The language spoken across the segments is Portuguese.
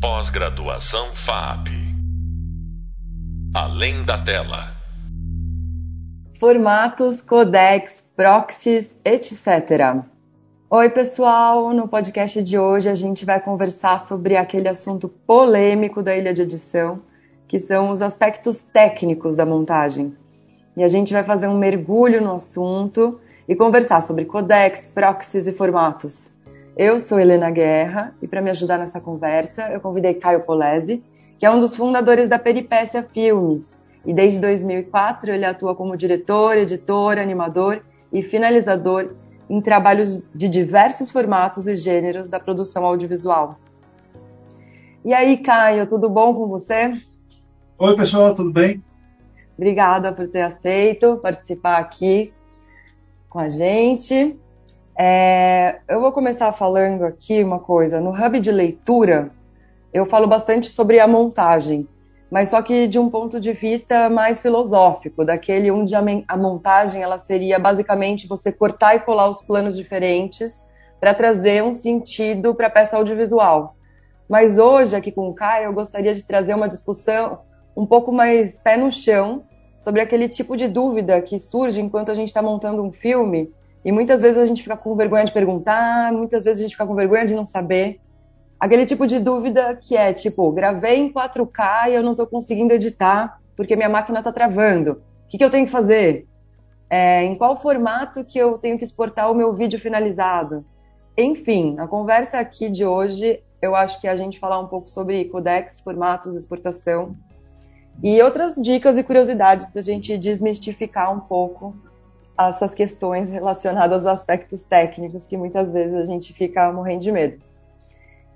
Pós-graduação FAP. Além da tela. Formatos, codecs, proxies, etc. Oi, pessoal! No podcast de hoje a gente vai conversar sobre aquele assunto polêmico da ilha de edição, que são os aspectos técnicos da montagem. E a gente vai fazer um mergulho no assunto e conversar sobre codecs, proxies e formatos. Eu sou Helena Guerra e para me ajudar nessa conversa eu convidei Caio Polese, que é um dos fundadores da Peripécia Filmes. E desde 2004 ele atua como diretor, editor, animador e finalizador em trabalhos de diversos formatos e gêneros da produção audiovisual. E aí, Caio, tudo bom com você? Oi, pessoal, tudo bem? Obrigada por ter aceito participar aqui com a gente. É, eu vou começar falando aqui uma coisa. No hub de leitura, eu falo bastante sobre a montagem, mas só que de um ponto de vista mais filosófico, daquele onde a, montagem ela seria basicamente você cortar e colar os planos diferentes para trazer um sentido para a peça audiovisual. Mas hoje, aqui com o Caio, eu gostaria de trazer uma discussão um pouco mais pé no chão sobre aquele tipo de dúvida que surge enquanto a gente está montando um filme e muitas vezes a gente fica com vergonha de perguntar, muitas vezes a gente fica com vergonha de não saber. Aquele tipo de dúvida que é tipo, gravei em 4K e eu não estou conseguindo editar porque minha máquina está travando. O que, que, eu tenho que fazer? É, em qual formato que eu tenho que exportar o meu vídeo finalizado? Enfim, a conversa aqui de hoje, eu acho que é a gente falar um pouco sobre codecs, formatos, exportação e outras dicas e curiosidades para a gente desmistificar um pouco essas questões relacionadas a aspectos técnicos que muitas vezes a gente fica morrendo de medo.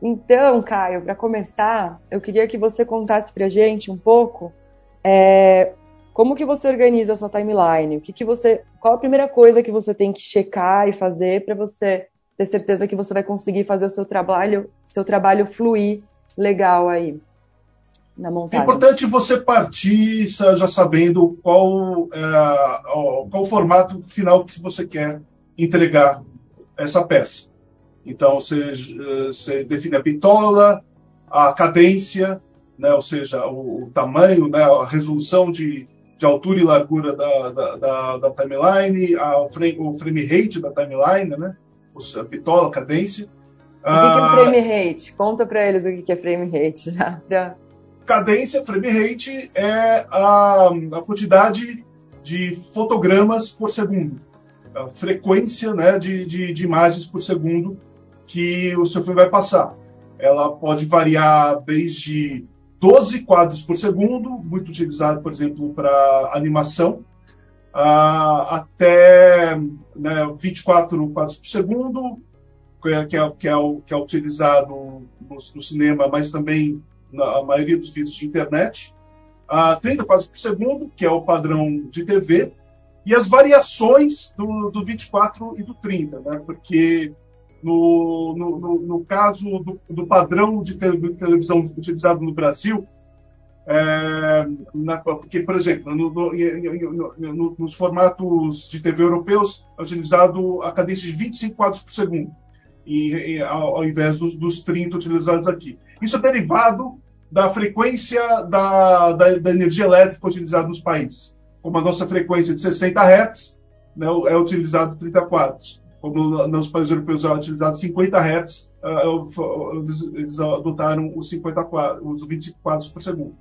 Então, Caio, para começar, eu queria que você contasse para a gente um pouco é, como que você organiza a sua timeline, o que, que você, qual a primeira coisa que você tem que checar e fazer para você ter certeza que você vai conseguir fazer o seu trabalho, seu trabalho fluir legal aí na montagem. É importante você partir já sabendo qual, é, qual o formato final que você quer entregar essa peça. Então, você, você define a bitola, a cadência, né, ou seja, o, o tamanho, né, a resolução de, de altura e largura da, da, da, da timeline, a, o, frame, o frame rate da timeline, né, a bitola, a cadência. O que, que é ah, frame rate? Conta para eles o que é frame rate já. Pra cadência, frame rate, é a, a quantidade de fotogramas por segundo, a frequência né, de, de, de, imagens por segundo que o seu filme vai passar. Ela pode variar desde 12 quadros por segundo, muito utilizado, por exemplo, para animação, até né, 24 quadros por segundo, que é, que é, que é, que é utilizado no, no cinema, mas também na maioria dos vídeos de internet, a 30 quadros por segundo, que é o padrão de TV, e as variações do, do 24 e do 30, né? porque no, no, no, caso do, do, padrão de televisão utilizado no Brasil, é, na, porque, por exemplo, no, nos formatos de TV europeus é utilizado a cadência de 25 quadros por segundo, e, e ao, ao, invés dos, dos 30 utilizados aqui. Isso é derivado da frequência da, da, da, energia elétrica utilizada nos países. Como a nossa frequência de 60 Hz né, é utilizado 30 quadros. Como nos países europeus é utilizado 50 Hz, uh, eles adotaram os, 50 quadros, os 20 quadros por segundo.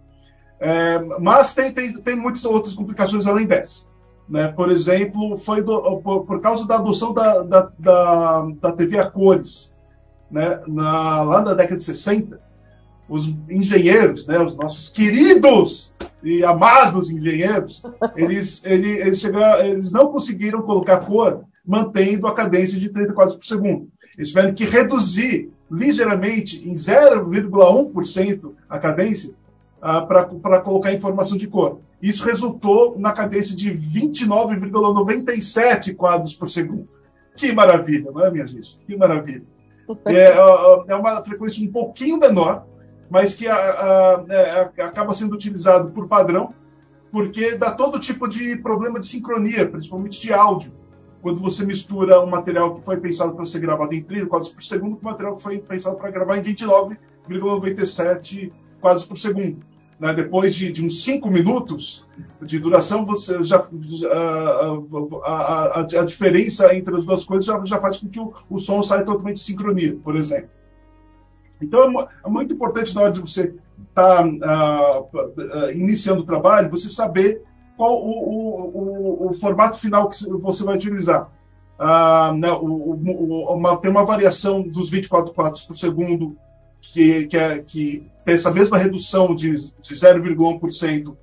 É, mas tem, tem, tem muitas outras complicações além dessa. Né? Por exemplo, foi do, por, por, causa da adoção da, da, da, da TV a cores, né? na, lá na década de 60, os engenheiros, né, os nossos queridos e amados engenheiros, eles, eles, chegaram, eles não conseguiram colocar cor mantendo a cadência de 30 quadros por segundo. Eles tiveram que reduzir ligeiramente, em 0,1% a cadência, uh, para colocar informação de cor. Isso resultou na cadência de 29,97 quadros por segundo. Que maravilha, não é, minha gente? Que maravilha. É, é uma frequência um pouquinho menor, mas que a, a, é, acaba sendo utilizado por padrão, porque dá todo tipo de problema de sincronia, principalmente de áudio. Quando você mistura um material que foi pensado para ser gravado em 30 quadros por segundo com um material que foi pensado para gravar em 29 22,97 quadros por segundo. Né? Depois de, de, uns 5 minutos de duração, você já, a, a, a, diferença entre as duas coisas já, já faz com que o, o som saia totalmente de sincronia, por exemplo. Então, é, é muito importante na hora de você estar tá, uh, uh, iniciando o trabalho, você saber qual o, o, o, o, formato final que você vai utilizar. Uh, né, uma, tem uma variação dos 24 quadros por segundo, que, que, é, que essa mesma redução de, de 0,1%,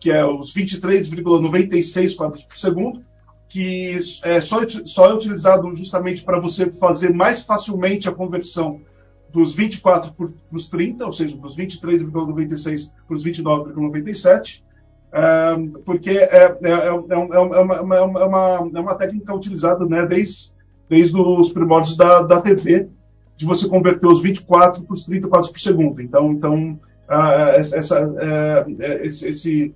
que é os 23,96 quadros por segundo, que é só, só é utilizado justamente para você fazer mais facilmente a conversão dos 24 para os 30, ou seja, dos 23,96 para os 29,97, porque é, é, é, uma, é, uma, é uma técnica utilizada né, desde, desde os primórdios da, da TV, de você converter os 24 para os 30 quadros por segundo. Então, então essa, esse, esse,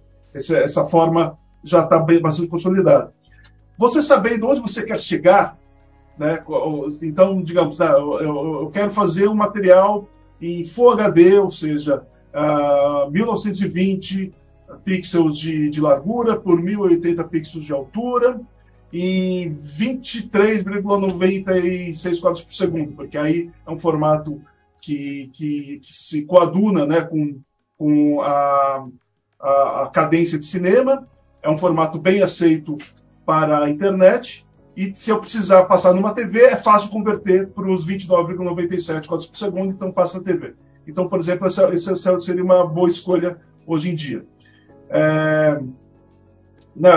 essa forma já está bastante consolidada. Você sabendo onde você quer chegar, né? Então, digamos, ah, eu, quero fazer um material em Full HD, ou seja, uh, 1920 pixels de, de, largura por 1080 pixels de altura em 23,96 quadros por segundo, porque aí é um formato que, que, que se coaduna né, com, com a, a, a cadência de cinema, é um formato bem aceito para a internet e se eu precisar passar numa TV, é fácil converter para os 29,97 quadros por segundo, então passa a TV. Então, por exemplo, essa, essa seria uma boa escolha hoje em dia. É, né,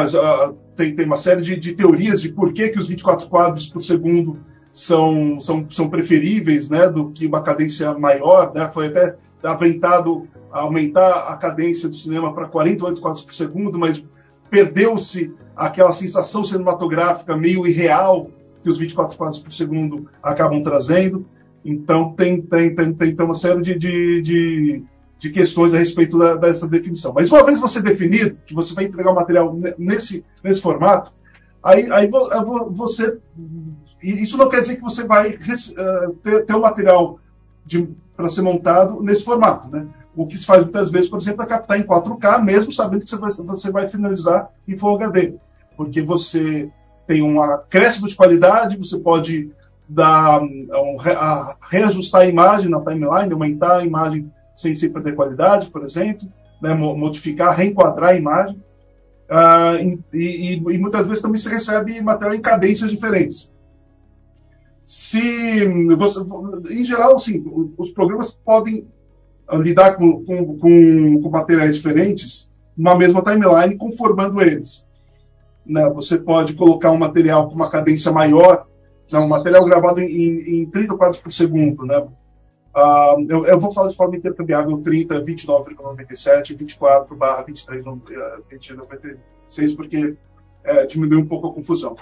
tem, tem uma série de, de, teorias de por que, que os 24 quadros por segundo são, são, são preferíveis né, do que uma cadência maior. Né? Foi até aventado aumentar a cadência do cinema para 48 quadros por segundo, mas perdeu-se aquela sensação cinematográfica meio irreal que os 24 quadros por segundo acabam trazendo. Então, tem, tem, tem, tem uma série de, de, de, de questões a respeito da, dessa definição. Mas uma vez você definido que você vai entregar o material nesse, nesse formato, aí, aí você. Isso não quer dizer que você vai uh, ter, ter o material para ser montado nesse formato. Né? O que se faz muitas vezes, por exemplo, é captar em 4K, mesmo sabendo que você vai, você vai finalizar em Full HD. Porque você tem um acréscimo de qualidade, você pode dar, um, a, reajustar a imagem na timeline, aumentar a imagem sem, sem perder qualidade, por exemplo, né, modificar, reenquadrar a imagem. Ah, e, e, e, muitas vezes também se recebe material em cadências diferentes. Se você, em geral, sim, os programas podem lidar com, com, com, com materiais diferentes numa mesma timeline, conformando eles. Né? Você pode colocar um material com uma cadência maior, né? um material gravado em, em 30 quadros por segundo. Né? Uh, eu, eu, vou falar de forma intercambiável 30, 29,97, 24 barra 23, 96, porque é, diminui um pouco a confusão.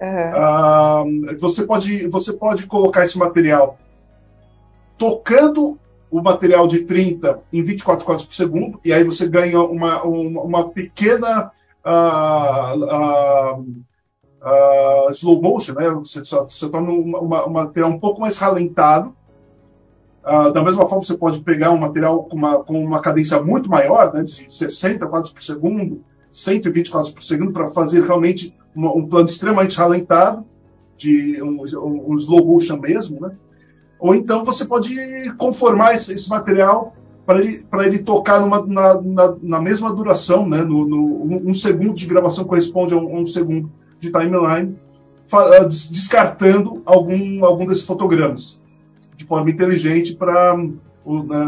Uhum. Uh, você, pode, você pode colocar esse material tocando o material de 30 em 24 quadros por segundo, e aí você ganha uma, uma, uma pequena uh, slow motion, né? você, você torna um material um pouco mais ralentado. Da mesma forma, você pode pegar um material com uma, com uma cadência muito maior, né, de 60 quadros por segundo, 120 quadros por segundo, para fazer realmente uma, um plano extremamente ralentado, de um, um, um slow motion mesmo, né? Ou então você pode conformar esse, esse material para ele, ele tocar numa, na, na, na, mesma duração, né? No, no, um segundo de gravação corresponde a um, um segundo de timeline, ah, descartando algum, algum desses fotogramas de forma inteligente para né,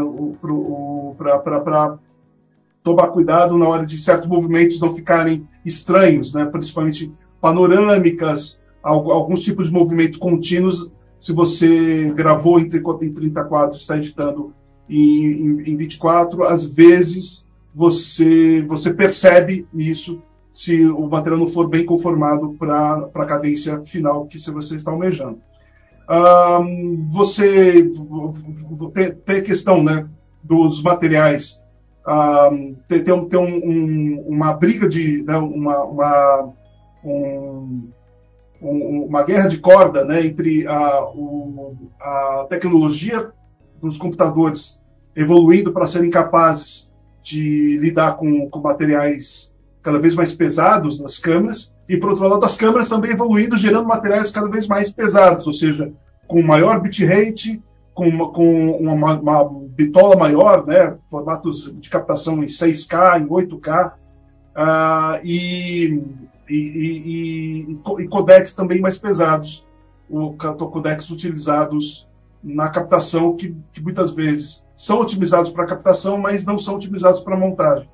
tomar cuidado na hora de certos movimentos não ficarem estranhos, né? principalmente panorâmicas, alguns tipos de movimento contínuos se você gravou em 30 quadros, está editando em, em, 24, às vezes você, você percebe isso se o material não for bem conformado para a cadência final que você está almejando. Você tem, tem, a questão né, dos materiais, um, tem, tem, um, tem um, uma briga de né, uma, uma um, uma guerra de corda né, entre a, o, a tecnologia dos computadores evoluindo para serem capazes de lidar com, com materiais cada vez mais pesados nas câmeras, e por outro lado, as câmeras também evoluindo, gerando materiais cada vez mais pesados, ou seja, com maior bitrate, com, uma, com uma, uma, bitola maior, né, formatos de captação em 6K, em 8K, uh, e, e, e, e, codecs também mais pesados, o, codecs utilizados na captação, que, que muitas vezes são otimizados para captação, mas não são otimizados para montagem.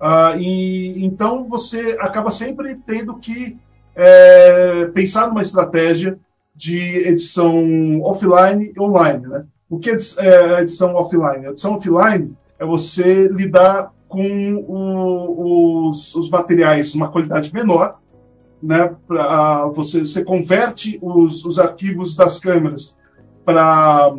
Uh, e, então você acaba sempre tendo que é, pensar numa estratégia de edição offline e online. Né? O que é, é edição offline? A edição offline é você lidar com o, os, os, materiais uma qualidade menor, né? Pra, você, você converte os, os arquivos das câmeras para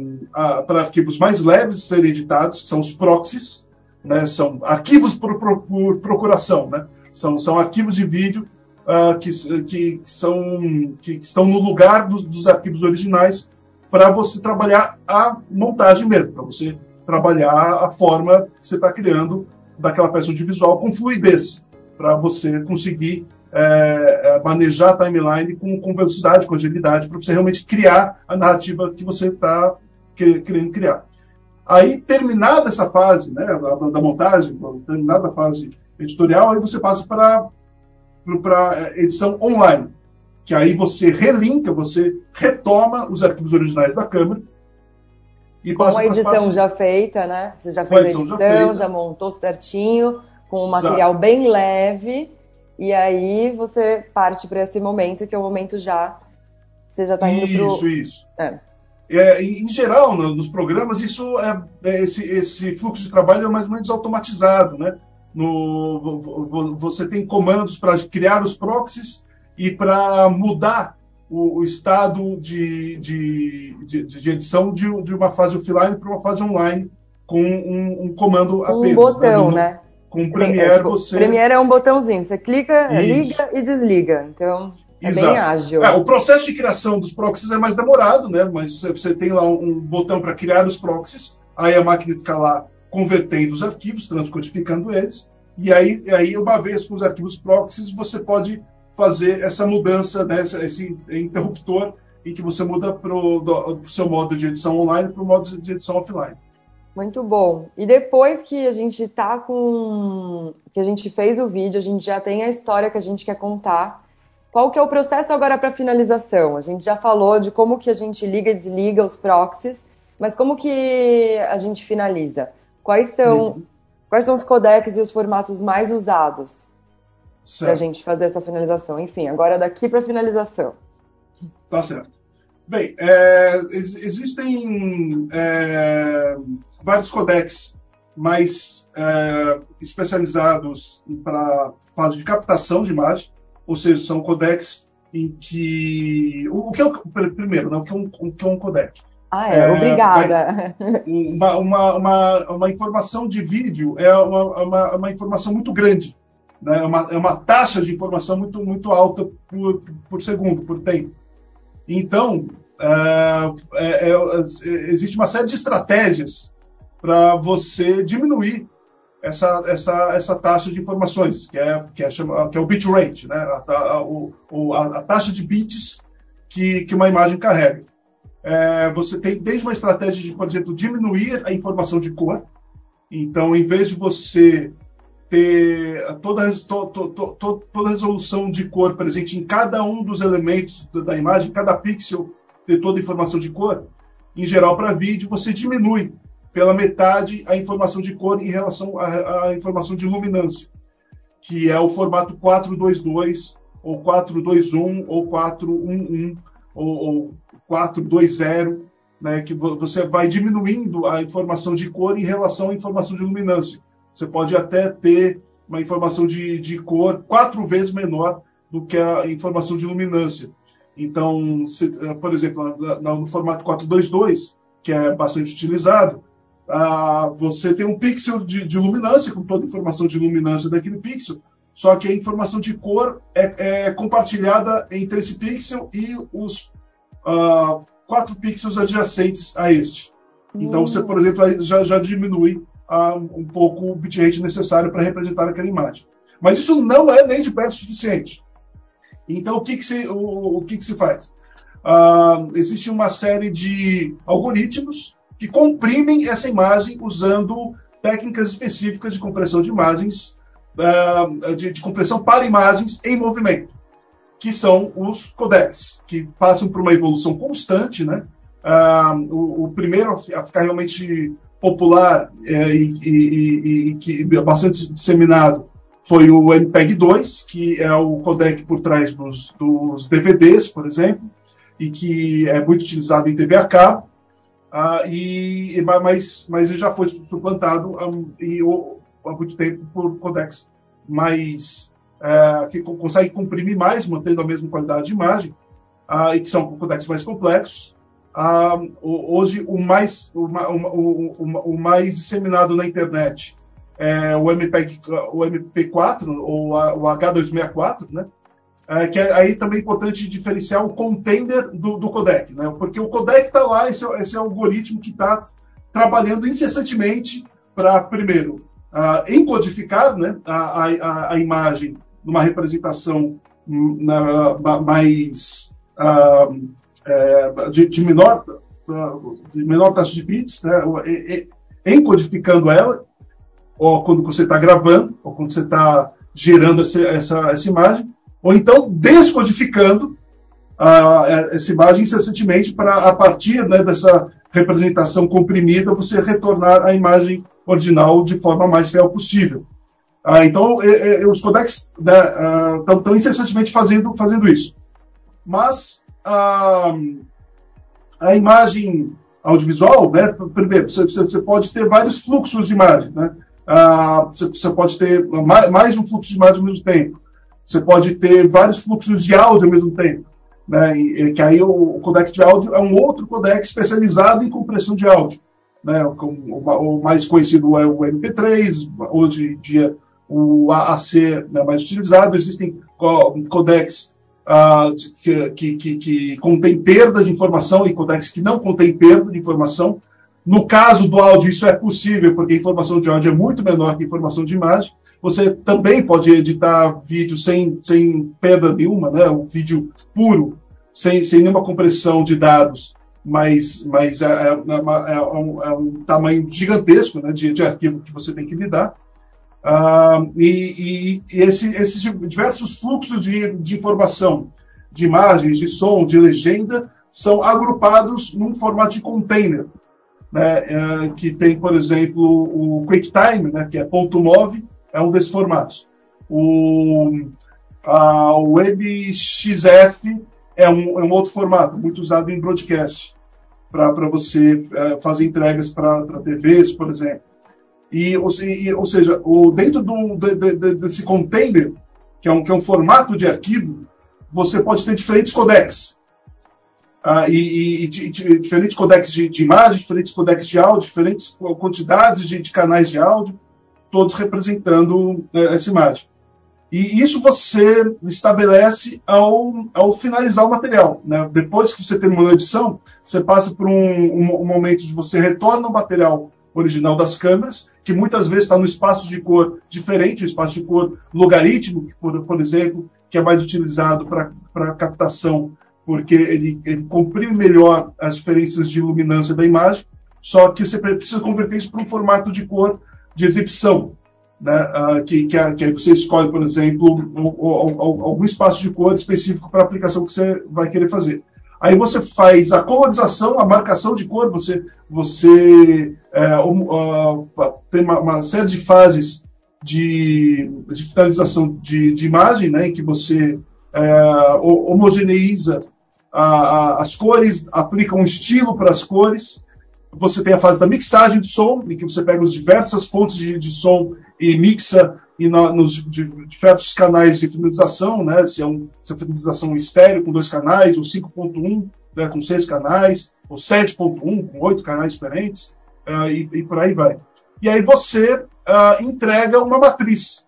arquivos mais leves serem editados, que são os proxies, né? são arquivos por, por, procuração, né? são, são arquivos de vídeo uh, que, que, são, que estão no lugar dos, dos arquivos originais para você trabalhar a montagem mesmo, para você trabalhar a forma que você está criando daquela peça audiovisual com fluidez, para você conseguir é, manejar a timeline com, com velocidade, com agilidade, para você realmente criar a narrativa que você está que, querendo criar. Aí, terminada essa fase né, da, da montagem, terminada a fase editorial, aí você passa para para edição online, que aí você relinka, você retoma os arquivos originais da câmera e passa com a edição já feita, né? Você já fez a edição, já, já, montou certinho, com um material Exato. bem leve, e aí você parte para esse momento, que é o momento já. Você já está indo para Isso, pro... isso. É. É, em geral, nos programas, isso é, é, esse, esse fluxo de trabalho é mais ou menos automatizado, né? No, você tem comandos para criar os proxies e para mudar o, o, estado de, de, de, de edição de, uma fase offline para uma fase online com um, um comando apenas. Um né? botão, né? Com o Premiere é, tipo, você... Premiere é um botãozinho, você clica, Isso. liga e desliga. Então é Exato. bem ágil. É, o processo de criação dos proxies é mais demorado, né? Mas você tem lá um, botão para criar os proxies, aí a máquina fica lá convertendo os arquivos, transcodificando eles, e aí, aí uma vez com os arquivos proxies, você pode fazer essa mudança, né, esse interruptor em que você muda para o seu modo de edição online para o modo de edição offline. Muito bom. E depois que a gente tá com. que a gente fez o vídeo, a gente já tem a história que a gente quer contar. Qual que é o processo agora para finalização? A gente já falou de como que a gente liga e desliga os proxies, mas como que a gente finaliza? Quais são uhum. Quais são os codecs e os formatos mais usados para a gente fazer essa finalização? Enfim, agora daqui para a finalização. Tá certo. Bem, é, existem é, vários codecs mais é, especializados para fase de captação de imagem, ou seja, são codecs em que. O, que é o, primeiro, né, o, que é um, o que é um codec? Ah, é, é obrigada. Uma, uma, uma, uma, informação de vídeo é uma, uma, uma informação muito grande. Né? É, uma, é uma taxa de informação muito, muito alta por, por segundo, por tempo. Então, é, é, é existe uma série de estratégias para você diminuir essa, essa, essa taxa de informações, que é, que é, que é o bitrate, né? a, a, a, taxa de bits que, que uma imagem carrega é, você tem desde uma estratégia de, por exemplo, diminuir a informação de cor. Então, em vez de você ter toda, to, to, to, toda a resolução de cor presente em cada um dos elementos da imagem, cada pixel ter toda a informação de cor, em geral, para vídeo, você diminui pela metade a informação de cor em relação à, informação de luminância, que é o formato 422, ou 421, ou 411, ou, ou 420, né, que você vai diminuindo a informação de cor em relação à informação de luminância. Você pode até ter uma informação de, de cor quatro vezes menor do que a informação de luminância. Então, se, por exemplo, no formato 422, que é bastante utilizado, ah, você tem um pixel de, de, luminância, com toda a informação de luminância daquele pixel, só que a informação de cor é, é compartilhada entre esse pixel e os uh, quatro pixels adjacentes a este. Então, você, por exemplo, já, já diminui uh, um pouco o bitrate necessário para representar aquela imagem. Mas isso não é nem de perto suficiente. Então, o que, que, se, o, o que, que se faz? Existe uma série de algoritmos que comprimem essa imagem usando técnicas específicas de compressão de imagens, uh, de, de, compressão para imagens em movimento, que são os codecs, que passam por uma evolução constante, né? Uh, o, o, primeiro a ficar realmente popular é, e, e, e, que bastante disseminado foi o MPEG 2, que é o codec por trás dos, dos DVDs, por exemplo, e que é muito utilizado em TV a cabo, uh, e, mas, mas ele já foi suplantado um, e, há muito tempo por codecs mais uh, que conseguem comprimir mais, mantendo a mesma qualidade de imagem, uh, e que são codecs mais complexos. Uh, hoje, o mais, o, o, o, o, mais disseminado na internet é o, o MP4 ou a, o H264, né? É, que é, aí também é importante diferenciar o contender do, do codec, né? Porque o codec está lá, esse, esse algoritmo que está trabalhando incessantemente para, primeiro, uh, encodificar né, a, a, a, imagem numa representação hum, na, mais uh, é, de, de, menor, de menor taxa de bits, né, encodificando ela, ou quando você está gravando, ou quando você está gerando essa, essa, essa imagem, ou então descodificando essa imagem incessantemente para, a partir né, dessa representação comprimida, você retornar a imagem original de forma mais fiel possível. Ah, então, é, é, os codecs estão né, incessantemente fazendo, fazendo isso. Mas a, a imagem audiovisual, né, primeiro, você, você, pode ter vários fluxos de imagem. Né? Ah, você, pode ter mais, mais um fluxo de imagem ao mesmo tempo. Você pode ter vários fluxos de áudio ao mesmo tempo. Né? E, que aí o, codec de áudio é um outro codec especializado em compressão de áudio. Né? O, o, o mais conhecido é o MP3, hoje em dia o AAC é mais utilizado. Existem codecs uh, que, que, que, contêm perda de informação e codecs que não contêm perda de informação. No caso do áudio, isso é possível, porque a informação de áudio é muito menor que a informação de imagem. Você também pode editar vídeo sem, sem perda nenhuma, né? um vídeo puro, sem, sem nenhuma compressão de dados, mas, mas é, é, é, é um, é um, tamanho gigantesco né? de, de arquivo que você tem que lidar. Ah, e, e, e esse, esses diversos fluxos de, de informação, de imagens, de som, de legenda, são agrupados num formato de container, né, é, que tem, por exemplo, o QuickTime, né, que é ponto .mov, é um desses formatos. O, a WebXF é um, é um outro formato, muito usado em broadcast, para você é, fazer entregas para TVs, por exemplo. E, ou, ou seja, o, dentro do, de, de, desse container, que é, um, que é um formato de arquivo, você pode ter diferentes codecs. Ah, e, e, e, diferentes codecs de, de, imagem, diferentes codecs de áudio, diferentes quantidades de, de canais de áudio todos representando né, essa imagem. E isso você estabelece ao, ao finalizar o material. Né? Depois que você terminou a edição, você passa por um, um, um, momento de você retorna o material original das câmeras, que muitas vezes está no espaço de cor diferente, o espaço de cor logarítmico, por, por exemplo, que é mais utilizado para captação, porque ele, ele comprime melhor as diferenças de luminância da imagem, só que você precisa converter isso para um formato de cor de exibição, né, uh, que, que, você escolhe, por exemplo, algum espaço de cor específico para a aplicação que você vai querer fazer. Aí você faz a colorização, a marcação de cor, você, você é, uh, tem uma, uma, série de fases de, de finalização de, de imagem, né, em que você é, homogeneiza a, a, as cores, aplica um estilo para as cores, você tem a fase da mixagem de som, em que você pega as diversas fontes de, de som e mixa e na, nos diversos canais de finalização, né? Se é, um, é finalização estéreo com dois canais, ou 5.1 né, com seis canais, ou 7.1 com oito canais diferentes, uh, e, e, por aí vai. E aí você uh, entrega uma matriz,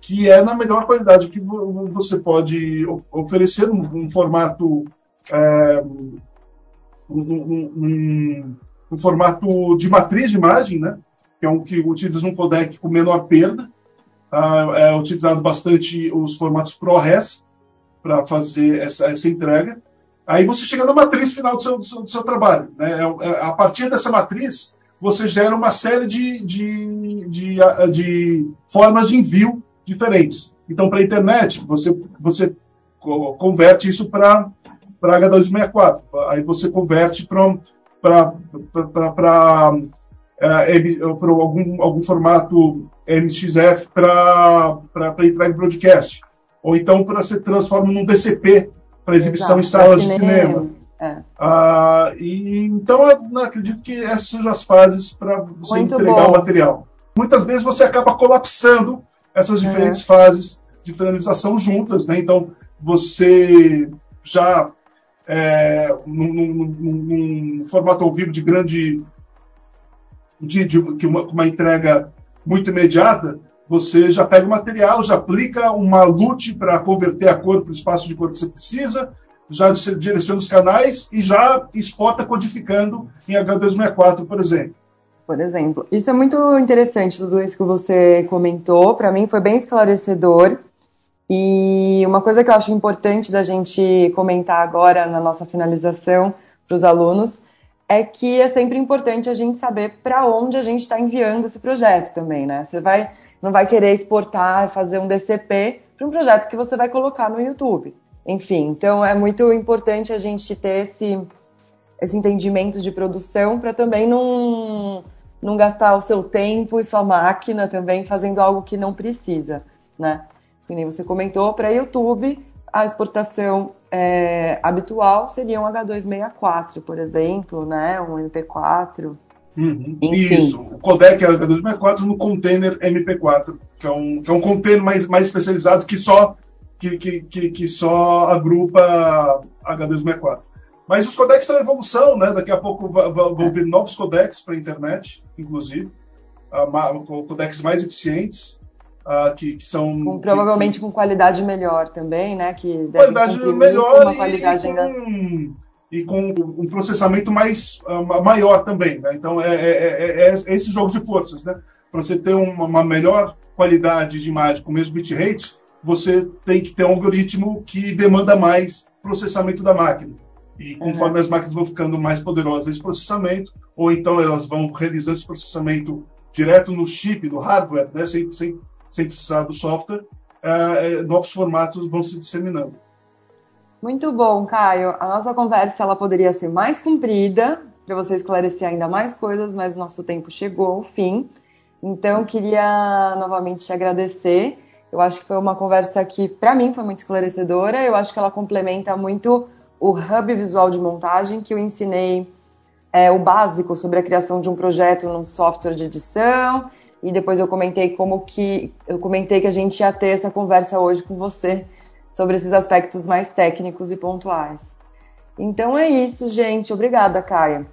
que é na melhor qualidade que você pode oferecer, num, num formato. É, um, um, um formato de matriz de imagem, né? que é um que utiliza um codec com menor perda. Ah, é utilizado bastante os formatos ProRes para fazer essa, essa entrega. Aí você chega na matriz final do seu, do seu, do seu trabalho. Né? É, é, a partir dessa matriz, você gera uma série de, de, de, de formas de envio diferentes. Então, para a internet, você, você converte isso para H264. Aí você converte para é, algum, algum formato MXF para entrega em broadcast. Ou então para ser transforma num DCP para exibição Exato, em salas de cinema. É. Ah, e, então, eu acredito que essas são as fases para você Muito entregar bom. o material. Muitas vezes você acaba colapsando essas diferentes é. fases de finalização juntas, né? Então, você já é, num, num, num, formato ao vivo de grande de, de, uma, uma, entrega muito imediata, você já pega o material, já aplica uma LUT para converter a cor para o espaço de cor que você precisa, já direciona os canais e já exporta codificando em H264, por exemplo. Por exemplo. Isso é muito interessante, tudo isso que você comentou. Para mim foi bem esclarecedor. E uma coisa que eu acho importante da gente comentar agora na nossa finalização para os alunos é que é sempre importante a gente saber para onde a gente está enviando esse projeto também, né? Você vai, não vai querer exportar fazer um DCP para um projeto que você vai colocar no YouTube. Enfim, então é muito importante a gente ter esse, esse entendimento de produção para também não, não gastar o seu tempo e sua máquina também fazendo algo que não precisa, né? Que nem você comentou, para YouTube, a exportação é, habitual seria um H264, por exemplo, né? Um MP4. Uhum. Isso, o codec é H264 no container MP4, que é um, que é um container mais, mais especializado que só que, que, que, que só agrupa H264. Mas os codecs estão em evolução, né? Daqui a pouco vão vir novos codecs para a internet, inclusive, codecs mais eficientes, uh, que, que, são com, provavelmente que, com qualidade melhor também, né? Que qualidade melhor uma qualidade e, ainda com, e com um processamento mais uh, maior também, né? Então é, é, é, é, esses jogos de forças, né? Para você ter uma, uma melhor qualidade de imagem com o mesmo bitrate, você tem que ter um algoritmo que demanda mais processamento da máquina. E conforme uhum. as máquinas vão ficando mais poderosas esse processamento, ou então elas vão realizando esse processamento direto no chip, no hardware, né, sem, sem, sem precisar do software, uh, novos formatos vão se disseminando. Muito bom, Caio. A nossa conversa ela poderia ser mais comprida para você esclarecer ainda mais coisas, mas o nosso tempo chegou ao fim. Então, queria novamente te agradecer eu acho que foi uma conversa que, para mim, foi muito esclarecedora. Eu acho que ela complementa muito o hub visual de montagem que eu ensinei é, o básico sobre a criação de um projeto num software de edição e depois eu comentei como que eu comentei que a gente ia ter essa conversa hoje com você sobre esses aspectos mais técnicos e pontuais. Então é isso, gente. Obrigada, Caia.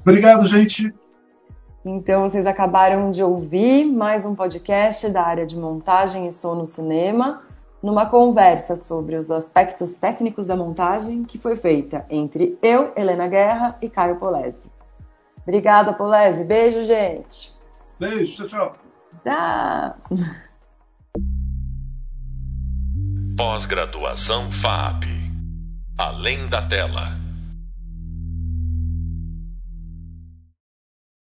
Obrigado, gente. Então, vocês acabaram de ouvir mais um podcast da área de montagem e som no cinema, numa conversa sobre os aspectos técnicos da montagem que foi feita entre eu, Helena Guerra e Caio Polese. Obrigada, Polese. Beijo, gente. Beijo, tchau, tchau. Tá. Pós-graduação FAP. Além da tela.